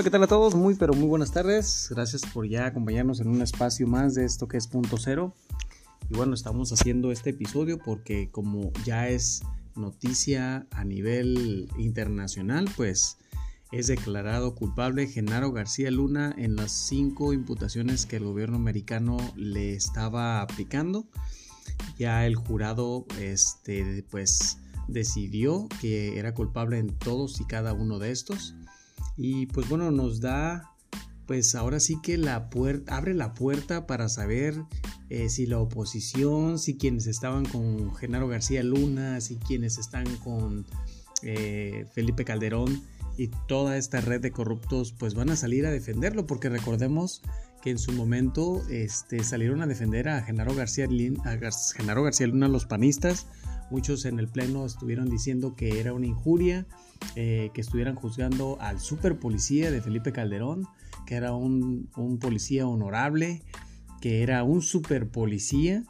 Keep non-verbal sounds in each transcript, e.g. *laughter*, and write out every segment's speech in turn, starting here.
Hola, ¿qué tal a todos? Muy, pero muy buenas tardes. Gracias por ya acompañarnos en un espacio más de esto que es punto cero. Y bueno, estamos haciendo este episodio porque como ya es noticia a nivel internacional, pues es declarado culpable Genaro García Luna en las cinco imputaciones que el gobierno americano le estaba aplicando. Ya el jurado, este, pues decidió que era culpable en todos y cada uno de estos. Y pues bueno, nos da, pues ahora sí que la puerta, abre la puerta para saber eh, si la oposición, si quienes estaban con Genaro García Luna, si quienes están con eh, Felipe Calderón y toda esta red de corruptos, pues van a salir a defenderlo, porque recordemos que en su momento este, salieron a defender a Genaro García, a Genaro García Luna los panistas, Muchos en el Pleno estuvieron diciendo que era una injuria, eh, que estuvieran juzgando al super policía de Felipe Calderón, que era un, policía honorable, que era un super policía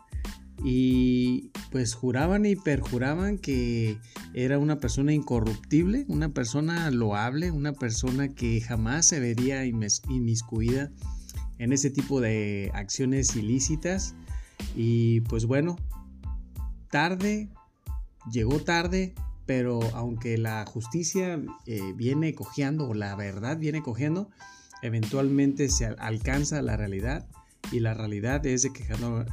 y pues juraban y perjuraban que era una persona incorruptible, una persona loable, una persona que jamás se vería inmiscuida en ese tipo de acciones ilícitas. Y pues bueno, tarde llegó tarde, pero aunque la justicia eh, viene cojeando o la verdad viene cojeando, eventualmente se alcanza la realidad y la realidad es de que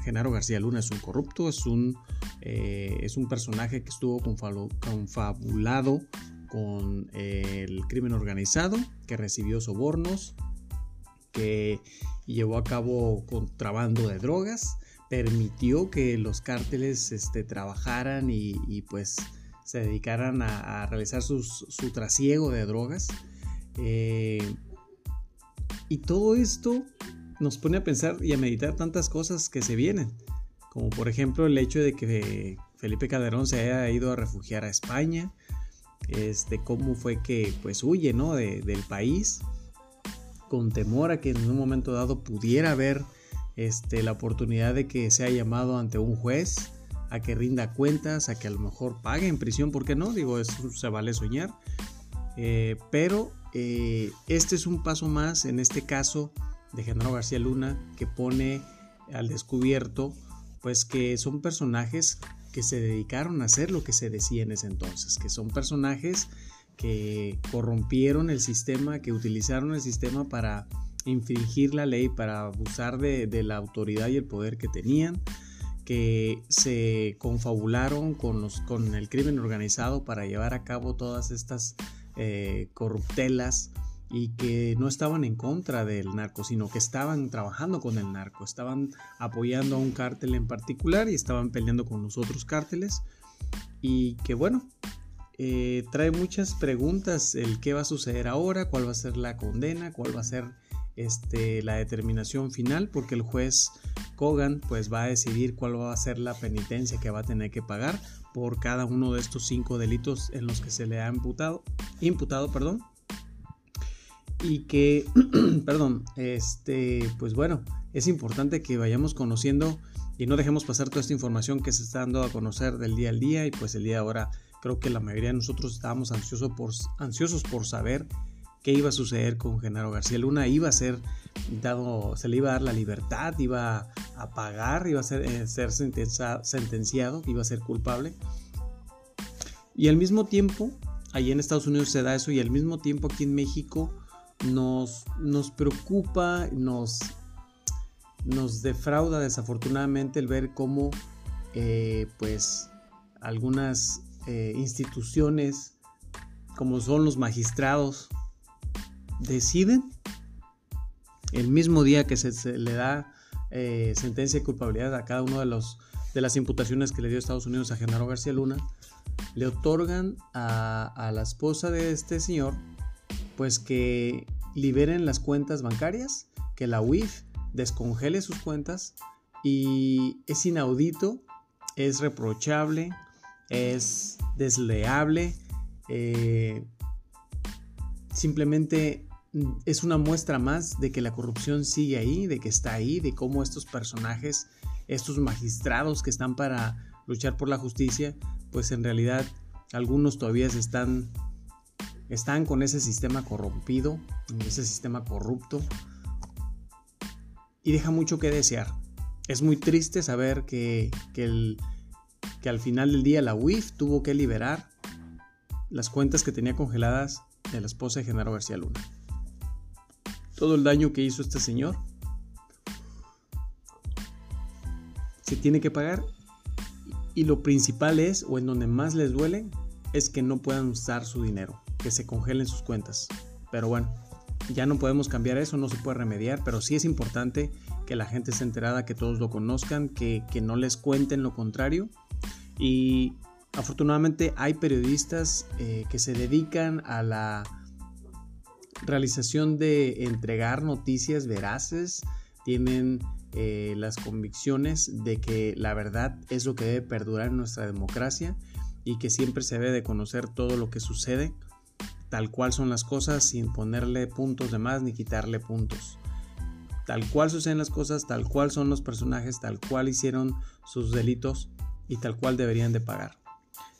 Genaro García Luna es un corrupto, es un, eh, es un personaje que estuvo confabulado con el crimen organizado, que recibió sobornos, que llevó a cabo contrabando de drogas permitió que los cárteles este, trabajaran y, pues se dedicaran a, realizar su trasiego de drogas. Eh, y todo esto nos pone a pensar y a meditar tantas cosas que se vienen, como por ejemplo el hecho de que Felipe Calderón se haya ido a refugiar a España, este, cómo fue que pues huye ¿no? del país, con temor a que en un momento dado pudiera haber este, la oportunidad de que sea llamado ante un juez, a que rinda cuentas, a que a lo mejor pague en prisión, ¿por qué no? Digo, eso se vale soñar. Eh, pero eh, este es un paso más, en este caso de Genaro García Luna, que pone al descubierto, pues que son personajes que se dedicaron a hacer lo que se decía en ese entonces, que son personajes que corrompieron el sistema, que utilizaron el sistema para infringir la ley, para abusar de, la autoridad y el poder que tenían, que se confabularon con, el crimen organizado para llevar a cabo todas estas eh, corruptelas y que no estaban en contra del narco, sino que estaban trabajando con el narco, estaban apoyando a un cártel en particular y estaban peleando con los otros cárteles. Y que bueno, eh, trae muchas preguntas el qué va a suceder ahora, cuál va a ser la condena, cuál va a ser este, la determinación final porque el juez Kogan pues va a decidir cuál va a ser la penitencia que va a tener que pagar por cada uno de estos cinco delitos en los que se le ha imputado, imputado perdón, y que, *clears throat* perdón, este, pues bueno, es importante que vayamos conociendo y no dejemos pasar toda esta información que se está dando a conocer del día al día. Y pues el día de ahora creo que la mayoría de nosotros estábamos ansiosos por, ansiosos por saber qué iba a suceder con Genaro García Luna, iba a ser dado, se le iba a dar la libertad, iba a pagar, iba a ser, eh, sentenciado, iba a ser culpable. Y al mismo tiempo, allí en Estados Unidos se da eso y al mismo tiempo aquí en México nos, nos preocupa, nos, nos defrauda desafortunadamente el ver cómo eh, pues algunas eh, instituciones como son los magistrados deciden el mismo día que se, le da eh, sentencia de culpabilidad a cada uno de, los, de las imputaciones que le dio Estados Unidos a Genaro García Luna, le otorgan a, la esposa de este señor pues que liberen las cuentas bancarias, que la UIF descongele sus cuentas y es inaudito, es reprochable, es desleable, eh, simplemente es una muestra más de que la corrupción sigue ahí, de que está ahí, de cómo estos personajes, estos magistrados que están para luchar por la justicia, pues en realidad algunos todavía están están con ese sistema corrompido, ese sistema corrupto, y deja mucho que desear. Es muy triste saber que, que, que al final del día la UIF tuvo que liberar las cuentas que tenía congeladas de la esposa de Genaro García Luna. Todo el daño que hizo este señor se tiene que pagar y lo principal es, o en donde más les duele, es que no puedan usar su dinero, que se congelen sus cuentas. Pero bueno, ya no podemos cambiar eso, no se puede remediar, pero sí es importante que la gente esté enterada, que todos lo conozcan, que, no les cuenten lo contrario. Y afortunadamente hay periodistas eh, que se dedican a la realización de entregar noticias veraces, tienen eh, las convicciones de que la verdad es lo que debe perdurar en nuestra democracia y que siempre se debe de conocer todo lo que sucede tal cual son las cosas sin ponerle puntos de más ni quitarle puntos. Tal cual suceden las cosas, tal cual son los personajes, tal cual hicieron sus delitos y tal cual deberían de pagar.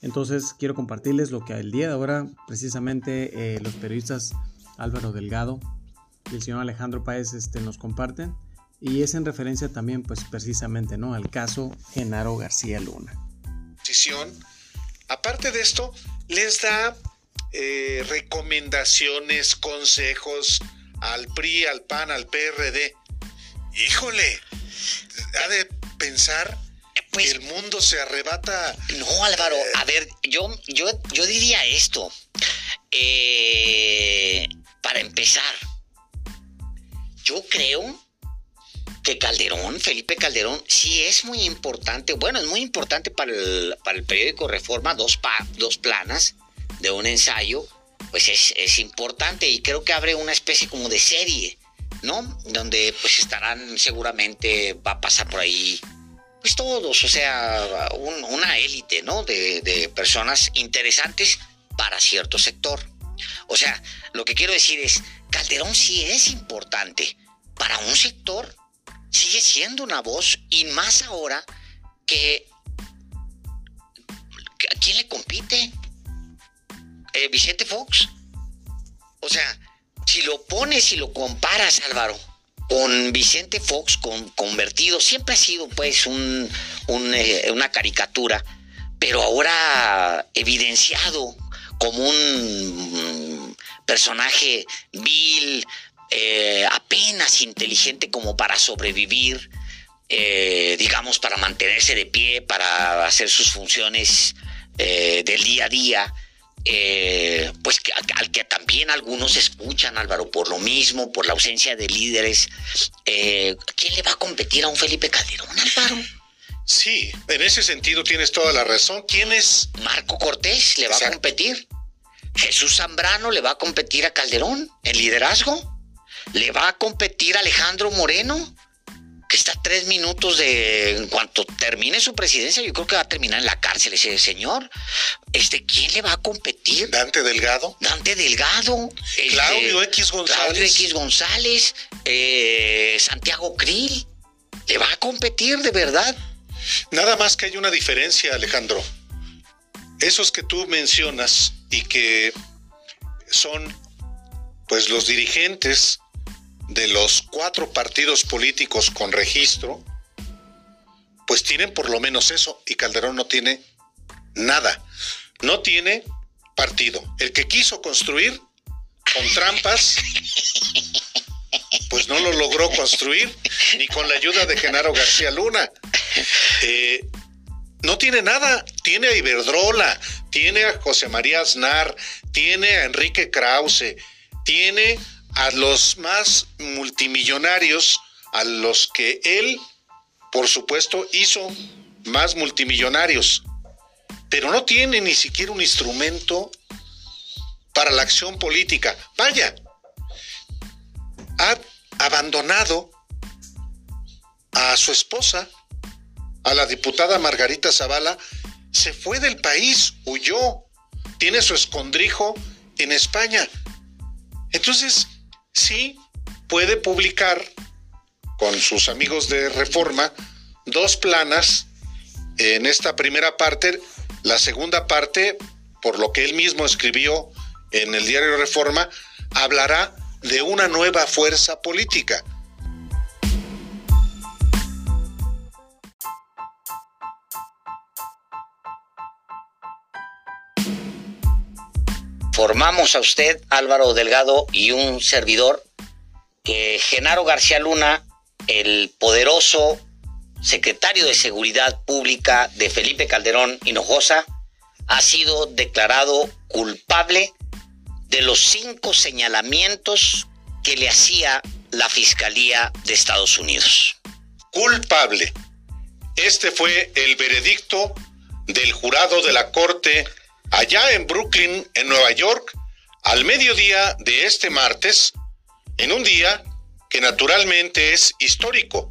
Entonces quiero compartirles lo que el día de ahora precisamente eh, los periodistas Álvaro Delgado y el señor Alejandro Páez este, nos comparten y es en referencia también pues precisamente ¿no? al caso Genaro García Luna. Aparte de esto, les da eh, recomendaciones, consejos al PRI, al PAN, al PRD. Híjole, ha de pensar pues, que el mundo se arrebata. No, Álvaro, eh, a ver, yo, yo, yo diría esto. Eh, para empezar, yo creo que Calderón, Felipe Calderón, sí es muy importante. Bueno, es muy importante para el, para el periódico Reforma, dos, dos planas de un ensayo, pues es, importante y creo que abre una especie como de serie, ¿no? Donde pues estarán seguramente, va a pasar por ahí, pues todos, o sea, una élite, ¿no? De, de personas interesantes para cierto sector. O sea, lo que quiero decir es, Calderón sí es importante para un sector, sigue siendo una voz y más ahora que ¿a quién le compite? Eh, Vicente Fox. O sea, si lo pones y lo comparas, Álvaro, con Vicente Fox, con convertido, siempre ha sido pues un, eh, una caricatura, pero ahora evidenciado como un personaje vil, eh, apenas inteligente como para sobrevivir, digamos, para mantenerse de pie, para hacer sus funciones del día a día. Eh, pues que, al que también algunos escuchan, Álvaro, por lo mismo, por la ausencia de líderes. Eh, ¿Quién le va a competir a un Felipe Calderón, Álvaro? Sí, en ese sentido tienes toda la razón. ¿Quién es? Marco Cortés le va a competir. Jesús Zambrano le va a competir a Calderón en liderazgo. Le va a competir Alejandro Moreno que está a tres minutos de, en cuanto termine su presidencia, yo creo que va a terminar en la cárcel ese señor. Este, ¿quién le va a competir? Dante Delgado. Dante Delgado. Este, Claudio X González. Claudio X González. Eh, Santiago Krill. ¿Le va a competir de verdad? Nada más que hay una diferencia, Alejandro. Esos que tú mencionas y que son, pues, los dirigentes de los cuatro partidos políticos con registro, pues tienen por lo menos eso y Calderón no tiene nada. No tiene partido. El que quiso construir con trampas, pues no lo logró construir, ni con la ayuda de Genaro García Luna. Eh, no tiene nada. Tiene a Iberdrola, tiene a José María Aznar, tiene a Enrique Krause, tiene a los más multimillonarios, a los que él, por supuesto, hizo más multimillonarios, pero no tiene ni siquiera un instrumento para la acción política. Vaya, ha abandonado a su esposa, a la diputada Margarita Zavala, se fue del país, huyó, tiene su escondrijo en España. Entonces, sí puede publicar con sus amigos de Reforma dos planas en esta primera parte. La segunda parte, por lo que él mismo escribió en el diario Reforma, hablará de una nueva fuerza política. Formamos a usted, Álvaro Delgado, y un servidor, que Genaro García Luna, el poderoso secretario de Seguridad Pública de Felipe Calderón Hinojosa, ha sido declarado culpable de los cinco señalamientos que le hacía la Fiscalía de Estados Unidos. Culpable. Este fue el veredicto del jurado de la Corte allá en Brooklyn, en Nueva York, al mediodía de este martes, en un día que naturalmente es histórico.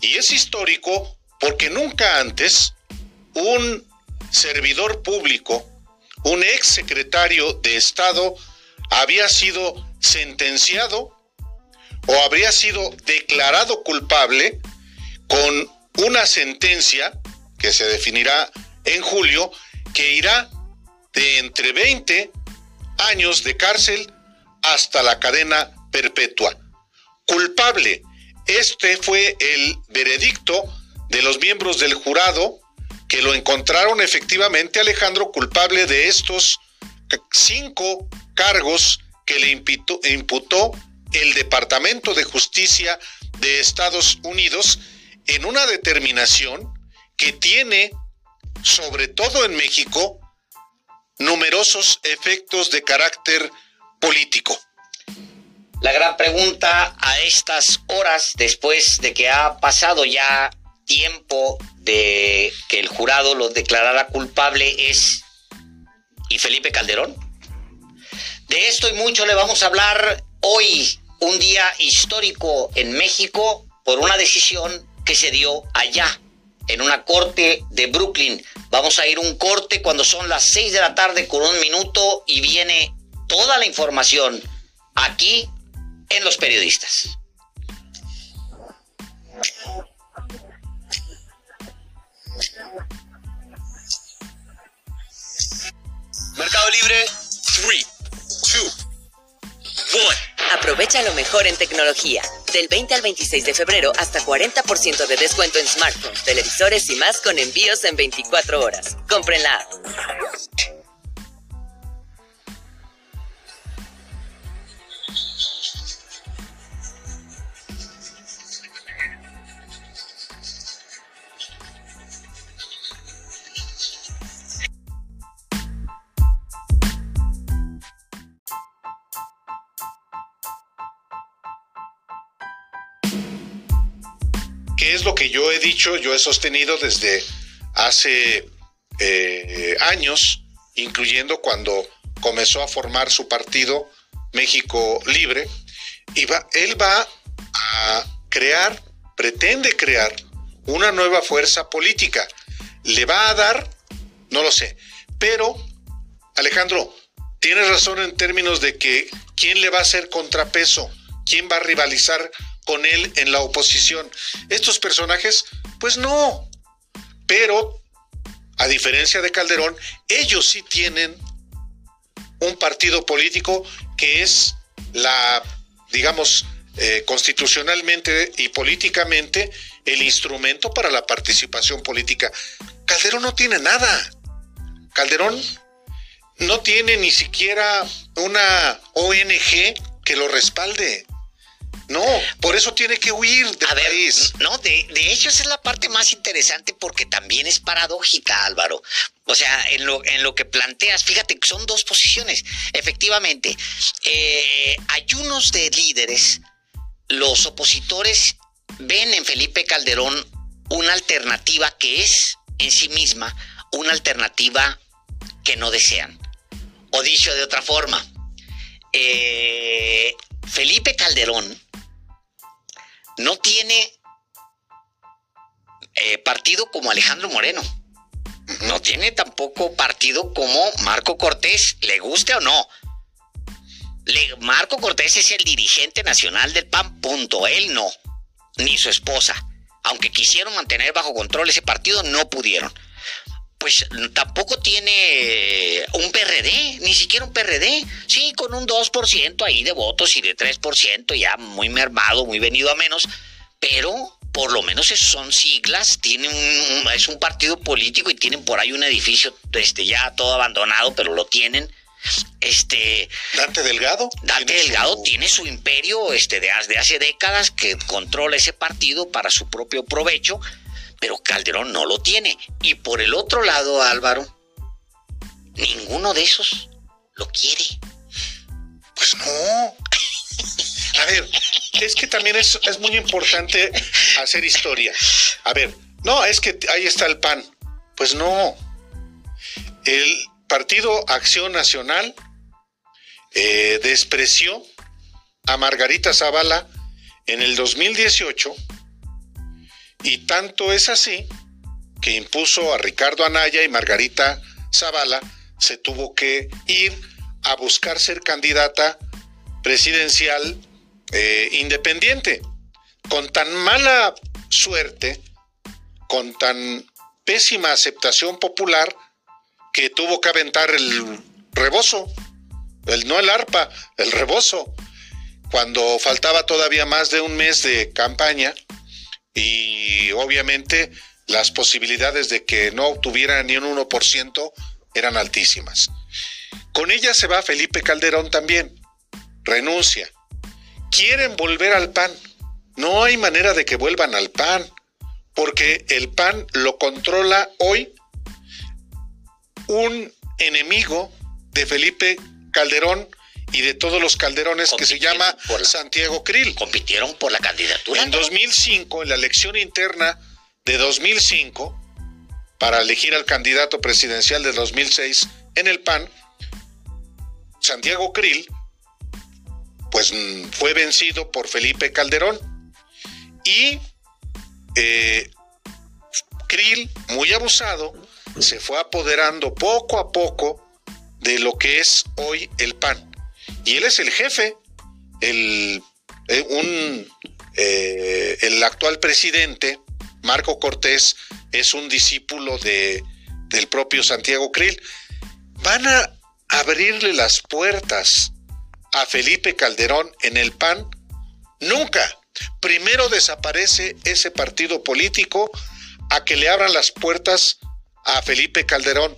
Y es histórico porque nunca antes un servidor público, un ex secretario de Estado, había sido sentenciado o habría sido declarado culpable con una sentencia que se definirá en julio que irá de entre 20 años de cárcel hasta la cadena perpetua. Culpable. Este fue el veredicto de los miembros del jurado que lo encontraron efectivamente Alejandro culpable de estos cinco cargos que le imputó, imputó el Departamento de Justicia de Estados Unidos en una determinación que tiene, sobre todo en México, numerosos efectos de carácter político. La gran pregunta a estas horas, después de que ha pasado ya tiempo de que el jurado lo declarara culpable, es ¿y Felipe Calderón? De esto y mucho le vamos a hablar hoy, un día histórico en México, por una decisión que se dio allá, en una corte de Brooklyn. Vamos a ir un corte cuando son las 6 de la tarde con un minuto y viene toda la información aquí en Los Periodistas. Mercado Libre 3, 2, 1. Aprovecha lo mejor en tecnología. Del 20 al 26 de febrero hasta 40% de descuento en smartphones, televisores y más con envíos en 24 horas. Comprenla. es lo que yo he dicho, yo he sostenido desde hace eh, años, incluyendo cuando comenzó a formar su partido México Libre, y va, él va a crear, pretende crear una nueva fuerza política. ¿Le va a dar? No lo sé. Pero, Alejandro, tienes razón en términos de que quién le va a hacer contrapeso, quién va a rivalizar con él en la oposición. Estos personajes, pues no. Pero, a diferencia de Calderón, ellos sí tienen un partido político que es la, digamos, eh, constitucionalmente y políticamente el instrumento para la participación política. Calderón no tiene nada. Calderón no tiene ni siquiera una ONG que lo respalde. No, por eso tiene que huir del país. no, de, de, hecho esa es la parte más interesante porque también es paradójica, Álvaro. O sea, en lo, en lo que planteas, fíjate que son dos posiciones. Efectivamente, eh, hay unos de líderes, los opositores ven en Felipe Calderón una alternativa que es en sí misma una alternativa que no desean. O dicho de otra forma, eh, Felipe Calderón no tiene eh, partido como Alejandro Moreno. No tiene tampoco partido como Marco Cortés, le guste o no. Marco Cortés es el dirigente nacional del PAN, punto. Él no, ni su esposa. Aunque quisieron mantener bajo control ese partido, no pudieron. Pues tampoco tiene un PRD, ni siquiera un PRD. Sí, con un 2% ahí de votos y de 3%, ya muy mermado, muy venido a menos, pero por lo menos son siglas, tiene un, es un partido político y tienen por ahí un edificio este, ya todo abandonado, pero lo tienen. Este Dante Delgado. Dante Delgado tiene su imperio este, de, de hace décadas que controla ese partido para su propio provecho, pero Calderón no lo tiene. Y por el otro lado, Álvaro, ninguno de esos lo quiere. Pues no. A ver, es que también es, es muy importante hacer historia. A ver, no, es que ahí está el PAN. Pues no. El Partido Acción Nacional eh, despreció a Margarita Zavala en el 2018 y tanto es así que impuso a Ricardo Anaya y Margarita Zavala se tuvo que ir a buscar ser candidata presidencial eh, independiente. Con tan mala suerte, con tan pésima aceptación popular, que tuvo que aventar el rebozo, el, no el arpa, el rebozo, cuando faltaba todavía más de un mes de campaña y obviamente las posibilidades de que no obtuviera ni un 1% eran altísimas. Con ella se va Felipe Calderón también, renuncia quieren volver al PAN. No hay manera de que vuelvan al PAN, porque el PAN lo controla hoy un enemigo de Felipe Calderón y de todos los calderones que se llama Santiago Krill. Compitieron por la candidatura. En 2005, en la elección interna de 2005, para elegir al candidato presidencial de 2006 en el PAN, Santiago Krill pues mm, fue vencido por Felipe Calderón y eh, Krill, muy abusado, se fue apoderando poco a poco de lo que es hoy el PAN. Y él es el jefe, el, eh, eh, el actual presidente, Marco Cortés, es un discípulo de, del propio Santiago Krill. Van a abrirle las puertas a Felipe Calderón en el PAN? Nunca. Primero desaparece ese partido político a que le abran las puertas a Felipe Calderón.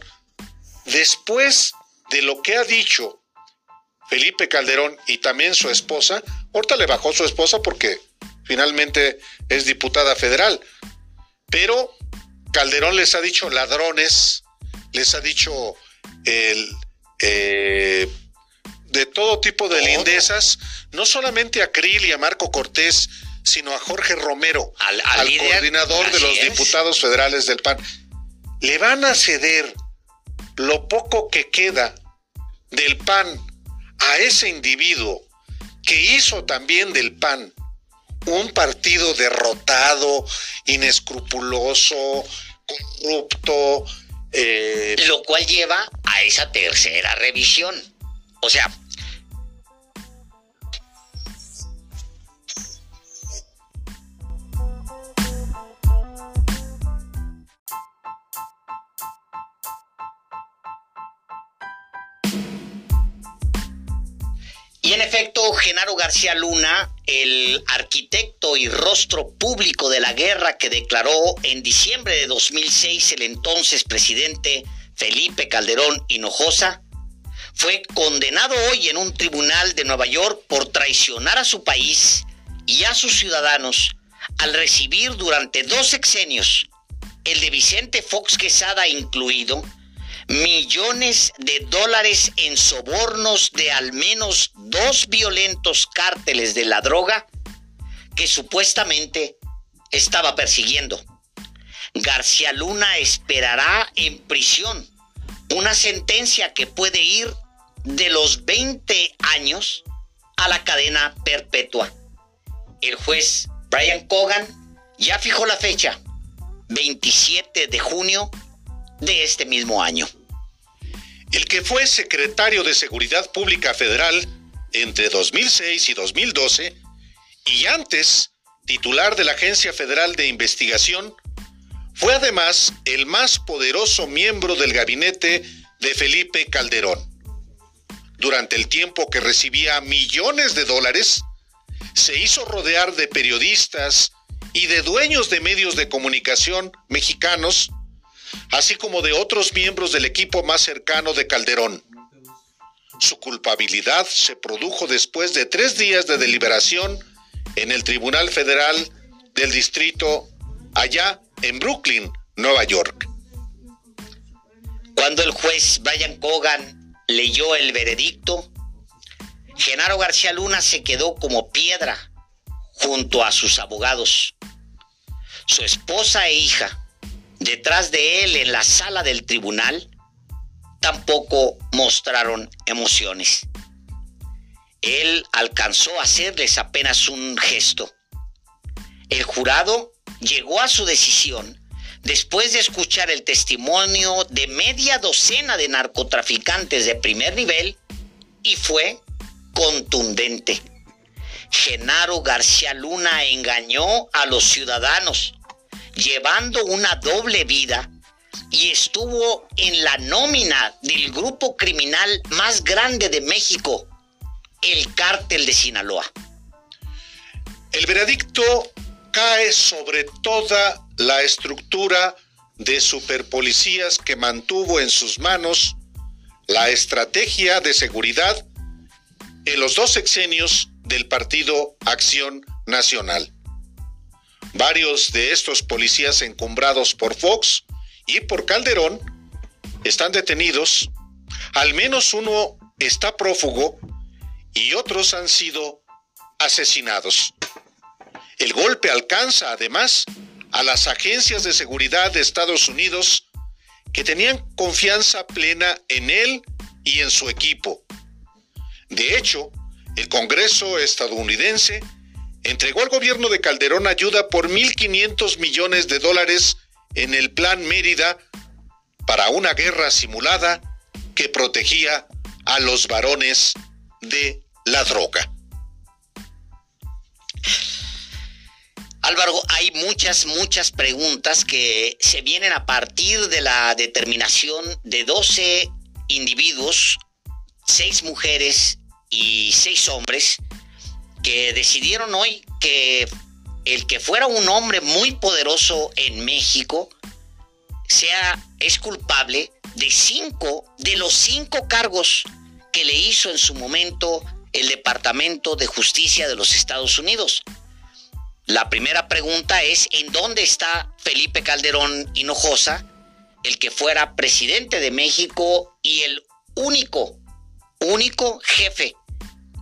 Después de lo que ha dicho Felipe Calderón y también su esposa, ahorita le bajó su esposa porque finalmente es diputada federal, pero Calderón les ha dicho ladrones, les ha dicho el... Eh, de todo tipo de lindezas, no solamente a Krill y a Marco Cortés, sino a Jorge Romero, al, coordinador de los diputados federales del PAN. Le van a ceder lo poco que queda del PAN a ese individuo que hizo también del PAN un partido derrotado, inescrupuloso, corrupto. Eh, lo cual lleva a esa tercera revisión o sea, en efecto, Genaro García Luna, el arquitecto y rostro público de la guerra que declaró en diciembre de 2006 el entonces presidente Felipe Calderón Hinojosa, fue condenado hoy en un tribunal de Nueva York por traicionar a su país y a sus ciudadanos al recibir durante dos sexenios, el de Vicente Fox Quesada incluido, millones de dólares en sobornos de al menos dos violentos cárteles de la droga que supuestamente estaba persiguiendo. García Luna esperará en prisión una sentencia que puede ir de los 20 años a la cadena perpetua. El juez Brian Cogan ya fijó la fecha, 27 de junio de este mismo año. El que fue secretario de Seguridad Pública Federal entre 2006 y 2012 y antes titular de la Agencia Federal de Investigación, fue además el más poderoso miembro del gabinete de Felipe Calderón. Durante el tiempo que recibía millones de dólares, se hizo rodear de periodistas y de dueños de medios de comunicación mexicanos, así como de otros miembros del equipo más cercano de Calderón. Su culpabilidad se produjo después de tres días de deliberación en el Tribunal Federal del Distrito allá en Brooklyn, Nueva York. Cuando el juez Brian Cogan leyó el veredicto, Genaro García Luna se quedó como piedra junto a sus abogados. Su esposa e hija, detrás de él en la sala del tribunal, tampoco mostraron emociones. Él alcanzó a hacerles apenas un gesto. El jurado llegó a su decisión después de escuchar el testimonio de media docena de narcotraficantes de primer nivel y fue contundente. Genaro García Luna engañó a los ciudadanos, llevando una doble vida y estuvo en la nómina del grupo criminal más grande de México, el cártel de Sinaloa. El veredicto cae sobre toda la estructura de superpolicías que mantuvo en sus manos la estrategia de seguridad en los dos sexenios del Partido Acción Nacional. Varios de estos policías encumbrados por Fox y por Calderón están detenidos, al menos uno está prófugo y otros han sido asesinados. El golpe alcanza además a las agencias de seguridad de Estados Unidos que tenían confianza plena en él y en su equipo. De hecho, el Congreso estadounidense entregó al gobierno de Calderón ayuda por 1.500 millones de dólares en el Plan Mérida para una guerra simulada que protegía a los varones de la droga. Álvaro, hay muchas, muchas preguntas que se vienen a partir de la determinación de 12 individuos, 6 mujeres y 6 hombres, decidieron hoy que el que fuera un hombre muy poderoso en México sea, es culpable de cinco de los cinco cargos que le hizo en su momento el Departamento de Justicia de los Estados Unidos. La primera pregunta es, ¿en dónde está Felipe Calderón Hinojosa, el que fuera presidente de México y el único, único jefe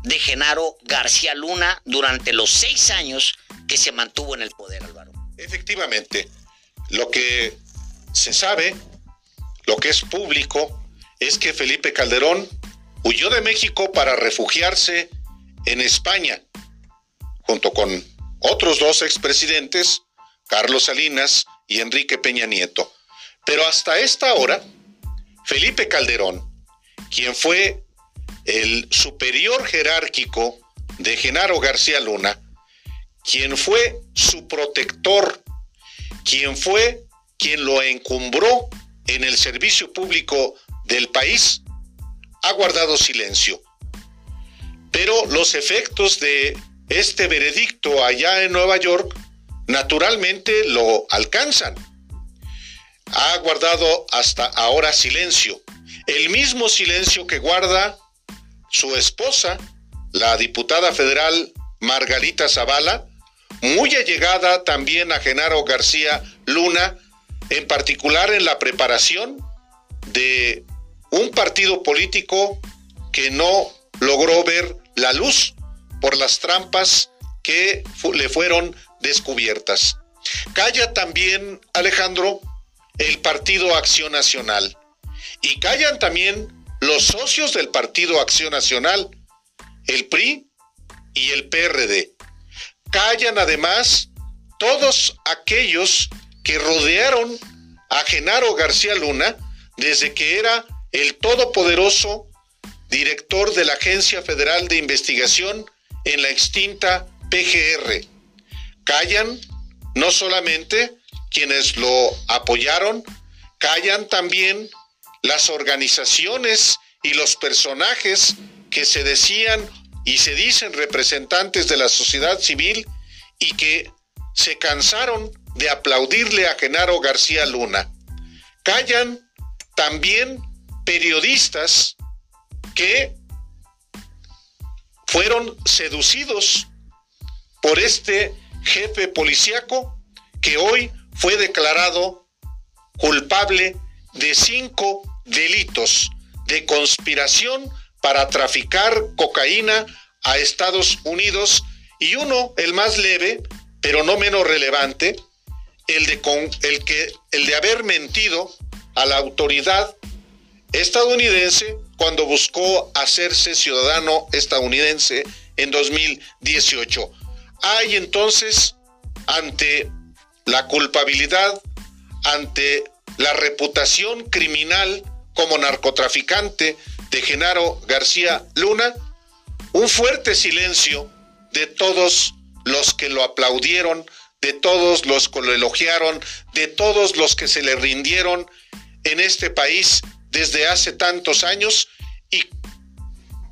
de Genaro García Luna durante los seis años que se mantuvo en el poder, Álvaro? Efectivamente, lo que se sabe, lo que es público, es que Felipe Calderón huyó de México para refugiarse en España, junto con otros dos expresidentes, Carlos Salinas y Enrique Peña Nieto. Pero hasta esta hora, Felipe Calderón, quien fue el superior jerárquico de Genaro García Luna, quien fue su protector, quien fue quien lo encumbró en el servicio público del país, ha guardado silencio. Pero los efectos de este veredicto allá en Nueva York naturalmente lo alcanzan. Ha guardado hasta ahora silencio, el mismo silencio que guarda su esposa, la diputada federal Margarita Zavala, muy allegada también a Genaro García Luna, en particular en la preparación de un partido político que no logró ver la luz por las trampas que le fueron descubiertas. Calla también, Alejandro, el Partido Acción Nacional. Y callan también los socios del Partido Acción Nacional, el PRI y el PRD. Callan además todos aquellos que rodearon a Genaro García Luna desde que era el todopoderoso director de la Agencia Federal de Investigación en la extinta PGR. Callan no solamente quienes lo apoyaron, callan también las organizaciones y los personajes que se decían y se dicen representantes de la sociedad civil y que se cansaron de aplaudirle a Genaro García Luna. Callan también periodistas que fueron seducidos por este jefe policíaco que hoy fue declarado culpable de cinco delitos de conspiración para traficar cocaína a Estados Unidos y uno, el más leve, pero no menos relevante, el de, con, el que, el de haber mentido a la autoridad estadounidense cuando buscó hacerse ciudadano estadounidense en 2018. Hay entonces, ante la culpabilidad, ante la reputación criminal como narcotraficante de Genaro García Luna, un fuerte silencio de todos los que lo aplaudieron, de todos los que lo elogiaron, de todos los que se le rindieron en este país desde hace tantos años. Y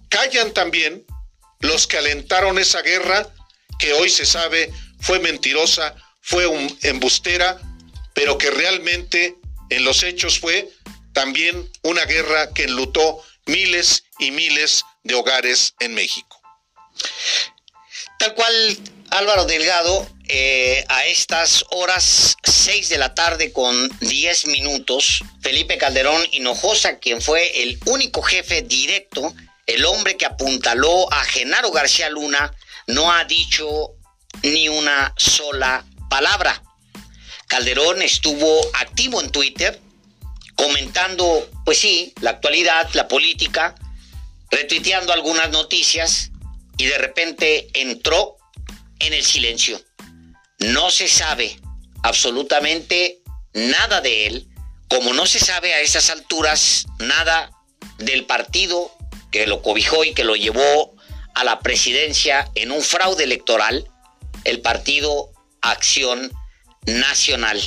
callan también los que alentaron esa guerra que hoy se sabe fue mentirosa, fue un embustera, pero que realmente en los hechos fue también una guerra que enlutó miles y miles de hogares en México. Tal cual, Álvaro Delgado, eh, a estas horas 6 de la tarde con 10 minutos, Felipe Calderón Hinojosa, quien fue el único jefe directo, el hombre que apuntaló a Genaro García Luna, no ha dicho ni una sola palabra. Calderón estuvo activo en Twitter, comentando, pues sí, la actualidad, la política, retuiteando algunas noticias y de repente entró en el silencio. No se sabe absolutamente nada de él, como no se sabe a esas alturas nada del partido que lo cobijó y que lo llevó a la presidencia en un fraude electoral, el partido Acción Nacional.